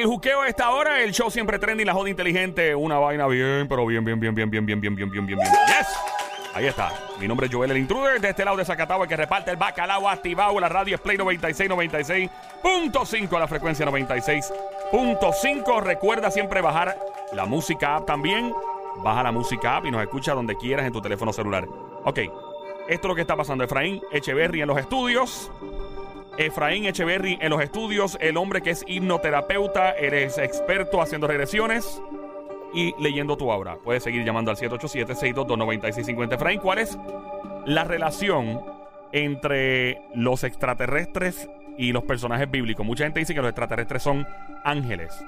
el juqueo a esta hora, el show siempre trendy, la joda inteligente, una vaina bien, pero bien, bien, bien, bien, bien, bien, bien, bien, bien, bien, bien. Yes. Ahí está. Mi nombre es Joel el Intruder, de este lado de Zacatau, el que reparte el bacalao activado. La radio es Play 96, 96.5 a la frecuencia 96.5. Recuerda siempre bajar la música app también. Baja la música app y nos escucha donde quieras en tu teléfono celular. Ok, esto es lo que está pasando. Efraín Echeverry en los estudios. Efraín Echeverry en los estudios, el hombre que es hipnoterapeuta, eres experto haciendo regresiones y leyendo tu obra. Puedes seguir llamando al 787-622-9650. Efraín, ¿cuál es la relación entre los extraterrestres y los personajes bíblicos? Mucha gente dice que los extraterrestres son ángeles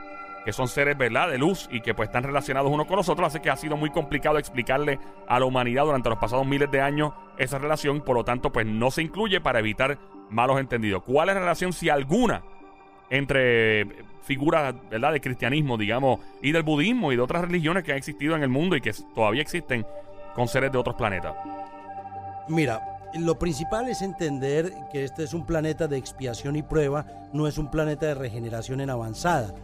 que son seres, ¿verdad?, de luz y que pues están relacionados unos con los otros, hace que ha sido muy complicado explicarle a la humanidad durante los pasados miles de años esa relación, por lo tanto, pues no se incluye para evitar malos entendidos. ¿Cuál es la relación, si alguna, entre figuras, ¿verdad?, de cristianismo, digamos, y del budismo y de otras religiones que han existido en el mundo y que todavía existen con seres de otros planetas? Mira, lo principal es entender que este es un planeta de expiación y prueba, no es un planeta de regeneración en avanzada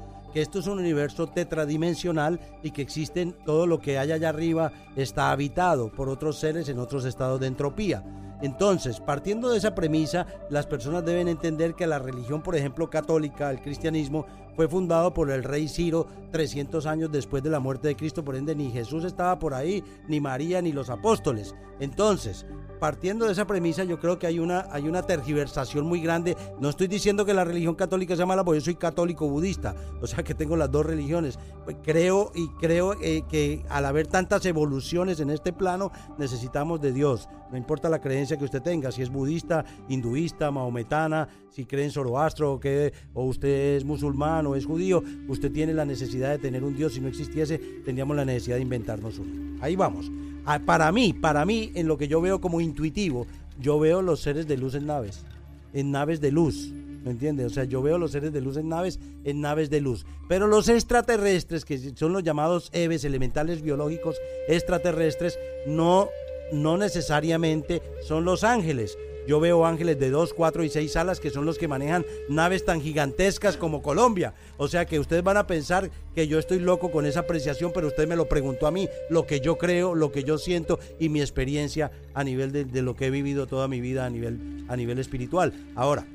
esto es un universo tetradimensional y que existen todo lo que hay allá arriba está habitado por otros seres en otros estados de entropía. Entonces, partiendo de esa premisa, las personas deben entender que la religión, por ejemplo, católica, el cristianismo, fue fundado por el rey Ciro 300 años después de la muerte de Cristo, por ende ni Jesús estaba por ahí, ni María, ni los apóstoles. Entonces, partiendo de esa premisa, yo creo que hay una, hay una tergiversación muy grande. No estoy diciendo que la religión católica sea mala, porque yo soy católico budista, o sea que tengo las dos religiones. Creo y creo eh, que al haber tantas evoluciones en este plano, necesitamos de Dios. No importa la creencia que usted tenga, si es budista, hinduista, maometana, si cree en Zoroastro o, que, o usted es musulmán o es judío, usted tiene la necesidad de tener un Dios. Si no existiese, tendríamos la necesidad de inventarnos uno. Ahí vamos. Ah, para mí, para mí, en lo que yo veo como intuitivo, yo veo los seres de luz en naves, en naves de luz. ¿Me entiendes? O sea, yo veo los seres de luz en naves, en naves de luz. Pero los extraterrestres, que son los llamados EVES, elementales biológicos extraterrestres, no, no necesariamente son los ángeles. Yo veo ángeles de 2, 4 y 6 alas que son los que manejan naves tan gigantescas como Colombia. O sea que ustedes van a pensar que yo estoy loco con esa apreciación, pero usted me lo preguntó a mí, lo que yo creo, lo que yo siento y mi experiencia a nivel de, lo que he vivido toda mi vida a nivel, a nivel espiritual. Ahora,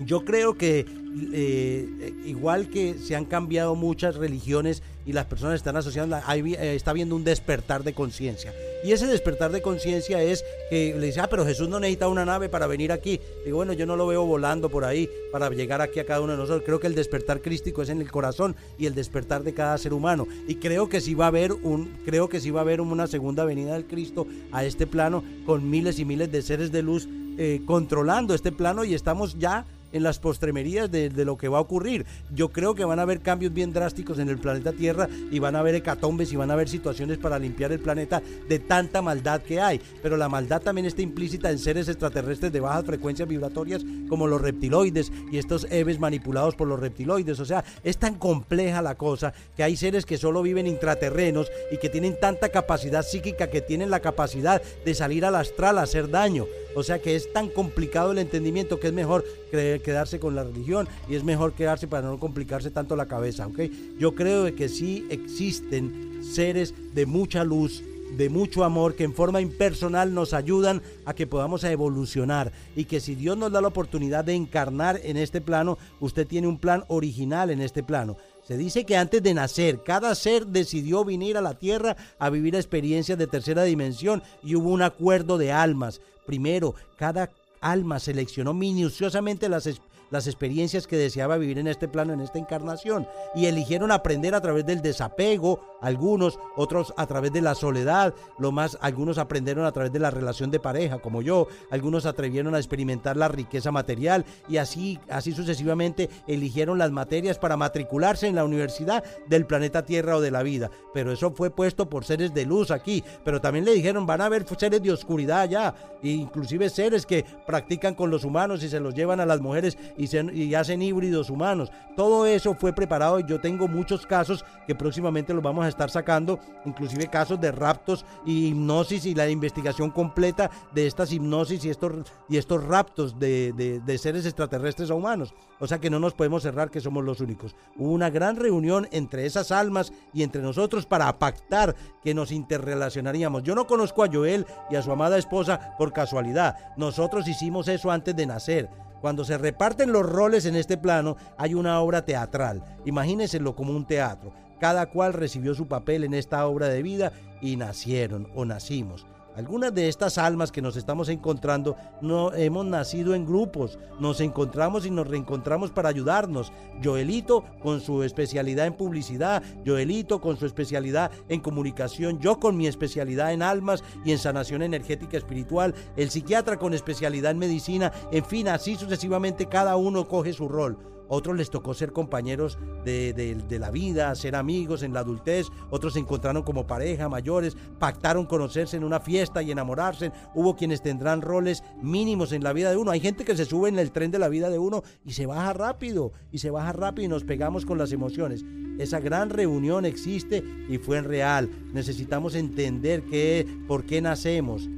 yo creo que eh, igual que se han cambiado muchas religiones y las personas están asociando, eh, está habiendo un despertar de conciencia. Y ese despertar de conciencia es que le dice, ah, pero Jesús no necesita una nave para venir aquí. Digo, bueno, yo no lo veo volando por ahí para llegar aquí a cada uno de nosotros. Creo que el despertar crístico es en el corazón y el despertar de cada ser humano. Y creo que sí va a haber un, creo que sí va a haber una segunda venida del Cristo a este plano con miles y miles de seres de luz eh, controlando este plano y estamos ya en las postremerías de, lo que va a ocurrir. Yo creo que van a haber cambios bien drásticos en el planeta Tierra y van a haber hecatombes y van a haber situaciones para limpiar el planeta de tanta maldad que hay. Pero la maldad también está implícita en seres extraterrestres de bajas frecuencias vibratorias como los reptiloides y estos eves manipulados por los reptiloides. O sea, es tan compleja la cosa que hay seres que solo viven intraterrenos y que tienen tanta capacidad psíquica que tienen la capacidad de salir al astral a hacer daño. O sea que es tan complicado el entendimiento que es mejor quedarse con la religión y es mejor quedarse para no complicarse tanto la cabeza, ¿ok? Yo creo que sí existen seres de mucha luz, de mucho amor que en forma impersonal nos ayudan a que podamos evolucionar y que si Dios nos da la oportunidad de encarnar en este plano, usted tiene un plan original en este plano. Se dice que antes de nacer, cada ser decidió venir a la tierra a vivir experiencias de tercera dimensión y hubo un acuerdo de almas. Primero, cada alma seleccionó minuciosamente las, las experiencias que deseaba vivir en este plano, en esta encarnación, y eligieron aprender a través del desapego, algunos, otros a través de la soledad, lo más, algunos aprendieron a través de la relación de pareja, como yo, algunos atrevieron a experimentar la riqueza material y así, así sucesivamente eligieron las materias para matricularse en la universidad del planeta Tierra o de la vida. Pero eso fue puesto por seres de luz aquí, pero también le dijeron van a haber seres de oscuridad allá, inclusive seres que practican con los humanos y se los llevan a las mujeres y hacen híbridos humanos. Todo eso fue preparado y yo tengo muchos casos que próximamente los vamos a estar sacando, inclusive casos de raptos y hipnosis y la investigación completa de estas hipnosis y estos, y estos raptos de, de seres extraterrestres a humanos. O sea que no nos podemos cerrar que somos los únicos. Hubo una gran reunión entre esas almas y entre nosotros para pactar que nos interrelacionaríamos. Yo no conozco a Joel y a su amada esposa por casualidad. Nosotros hicimos eso antes de nacer. Cuando se reparten los roles en este plano, hay una obra teatral. Imagínenselo como un teatro. Cada cual recibió su papel en esta obra de vida y nacieron o nacimos. Algunas de estas almas que nos estamos encontrando no hemos nacido en grupos, nos encontramos y nos reencontramos para ayudarnos. Joelito con su especialidad en publicidad, Joelito con su especialidad en comunicación, yo con mi especialidad en almas y en sanación energética espiritual, el psiquiatra con especialidad en medicina, en fin, así sucesivamente cada uno coge su rol otros les tocó ser compañeros de, la vida, ser amigos en la adultez, otros se encontraron como pareja, mayores, pactaron conocerse en una fiesta y enamorarse, hubo quienes tendrán roles mínimos en la vida de uno, hay gente que se sube en el tren de la vida de uno y se baja rápido, y se baja rápido y nos pegamos con las emociones. Esa gran reunión existe y fue en real. Necesitamos entender qué, por qué nacemos.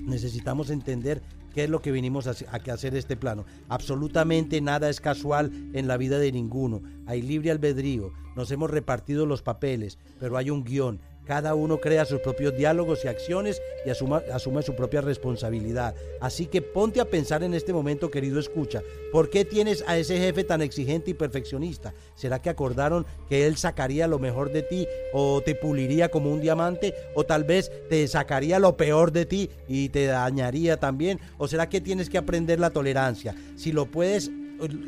Necesitamos entender ¿Qué es lo que vinimos a, hacer este plano? Absolutamente nada es casual en la vida de ninguno. Hay libre albedrío. Nos hemos repartido los papeles, pero hay un guion. Cada uno crea sus propios diálogos y acciones y asume su propia responsabilidad. Así que ponte a pensar en este momento, querido escucha, ¿por qué tienes a ese jefe tan exigente y perfeccionista? ¿Será que acordaron que él sacaría lo mejor de ti o te puliría como un diamante o tal vez te sacaría lo peor de ti y te dañaría también? ¿O será que tienes que aprender la tolerancia? Si lo puedes,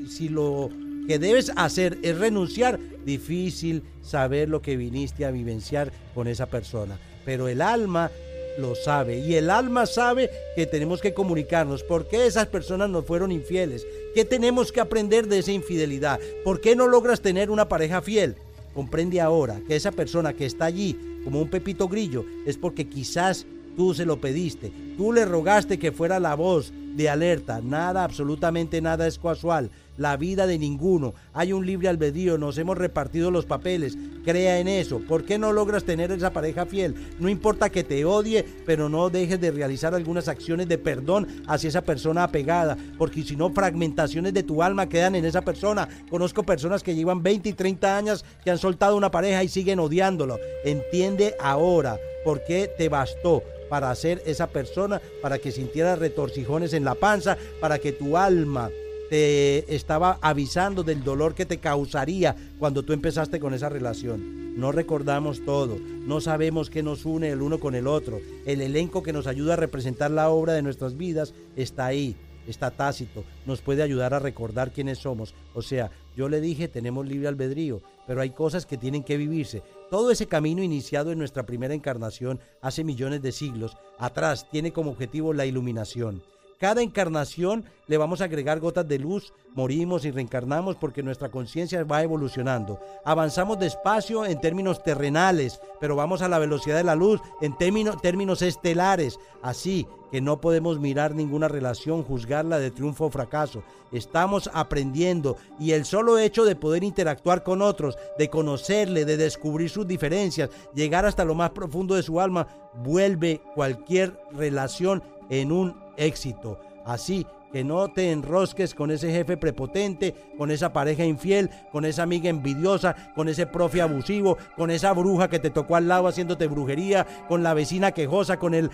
si lo que debes hacer es renunciar, difícil saber lo que viniste a vivenciar con esa persona. Pero el alma lo sabe y el alma sabe que tenemos que comunicarnos. ¿Por qué esas personas nos fueron infieles? ¿Qué tenemos que aprender de esa infidelidad? ¿Por qué no logras tener una pareja fiel? Comprende ahora que esa persona que está allí como un pepito grillo es porque quizás tú se lo pediste. Tú le rogaste que fuera la voz de alerta. Nada, absolutamente nada es casual la vida de ninguno. Hay un libre albedrío, nos hemos repartido los papeles. Crea en eso. ¿Por qué no logras tener esa pareja fiel? No importa que te odie, pero no dejes de realizar algunas acciones de perdón hacia esa persona apegada, porque si no, fragmentaciones de tu alma quedan en esa persona. Conozco personas que llevan 20 y 30 años que han soltado una pareja y siguen odiándolo. Entiende ahora por qué te bastó para ser esa persona, para que sintiera retorcijones en panza, para que tu alma te estaba avisando del dolor que te causaría cuando tú empezaste con esa relación. No recordamos todo, no sabemos qué nos une el uno con el otro. El elenco que nos ayuda a representar la obra de nuestras vidas está ahí, está tácito, nos puede ayudar a recordar quiénes somos. O sea, yo le dije, tenemos libre albedrío, pero hay cosas que tienen que vivirse. Todo ese camino iniciado en nuestra primera encarnación hace millones de siglos atrás tiene como objetivo la iluminación. Cada encarnación le vamos a agregar gotas de luz, morimos y reencarnamos porque nuestra conciencia va evolucionando. Avanzamos despacio en términos terrenales, pero vamos a la velocidad de la luz en términos, estelares. Así que no podemos mirar ninguna relación, juzgarla de triunfo o fracaso. Estamos aprendiendo y el solo hecho de poder interactuar con otros, de conocerle, de descubrir sus diferencias, llegar hasta lo más profundo de su alma, vuelve cualquier relación en un éxito. Así que no te enrosques con ese jefe prepotente, con esa pareja infiel, con esa amiga envidiosa, con ese profe abusivo, con esa bruja que te tocó al lado haciéndote brujería, con la vecina quejosa, con el,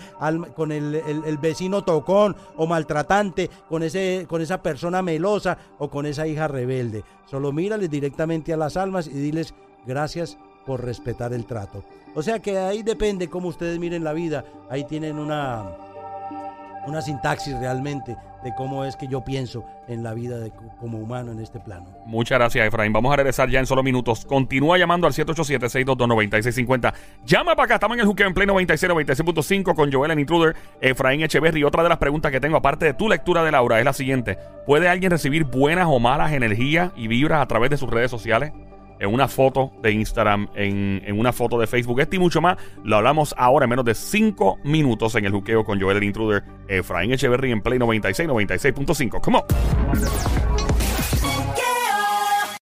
con el, vecino tocón o maltratante, con, ese, con esa persona melosa o con esa hija rebelde. Solo mírales directamente a las almas y diles gracias por respetar el trato. O sea que ahí depende cómo ustedes miren la vida. Ahí tienen una una sintaxis realmente de cómo es que yo pienso en la vida de, como humano en este plano. Muchas gracias, Efraín. Vamos a regresar ya en solo minutos. Continúa llamando al 787-622-9650. Llama para acá. Estamos en el Juque en Play 96, 96.5 con Joel en Intruder, Efraín Echeverry. Otra de las preguntas que tengo, aparte de tu lectura de Laura, es la siguiente. ¿Puede alguien recibir buenas o malas energías y vibras a través de sus redes sociales? En una foto de Instagram, en, en, una foto de Facebook. Este y mucho más lo hablamos ahora en menos de 5 minutos en el juqueo con Joel el Intruder, Efraín Echeverry en Play 96, 96.5. ¿Cómo?